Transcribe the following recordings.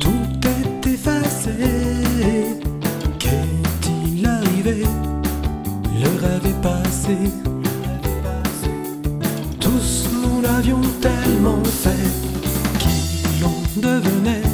tout est effacé. Qu'est-il arrivé? Le rêve est passé. Tous nous l'avions tellement fait qu'il en devenait.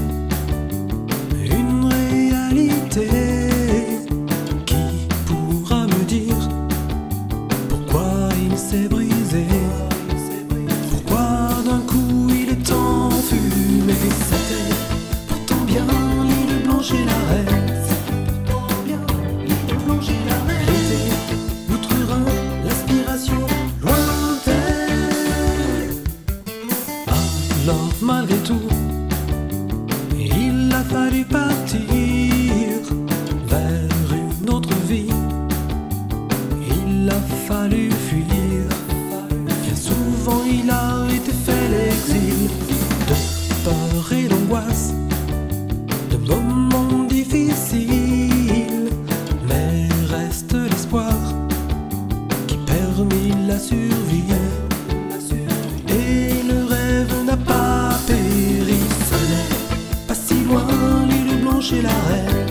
Pourtant bien, l'île blanche et la reine. Pourtant bien, l'île blanche la reine. L'idée, l'aspiration lointaine. Alors, malgré tout, il a fallu partir vers une autre vie. Il a fallu fuir. de moments difficiles, mais reste l'espoir qui permet la survie. Et le rêve n'a pas péri, pas si loin l'île blanche et la reine.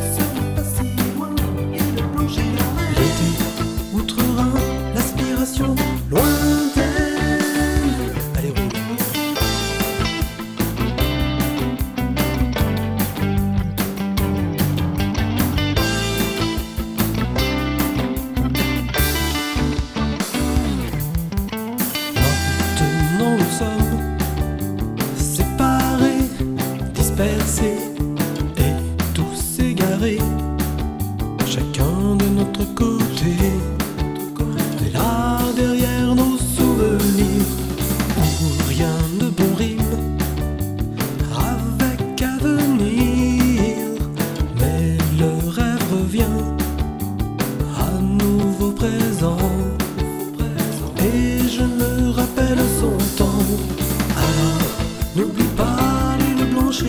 pensée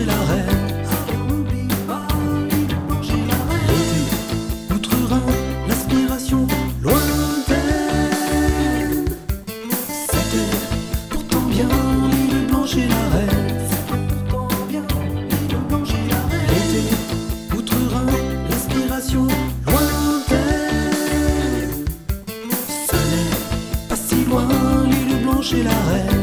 j'ai la rêve. L'été, outre-Rhin, l'aspiration lointaine. C'était pourtant bien l'île blanche et la rêve. L'été, outre-Rhin, l'aspiration lointaine. Ce n'est pas si loin l'île blanche et la rêve.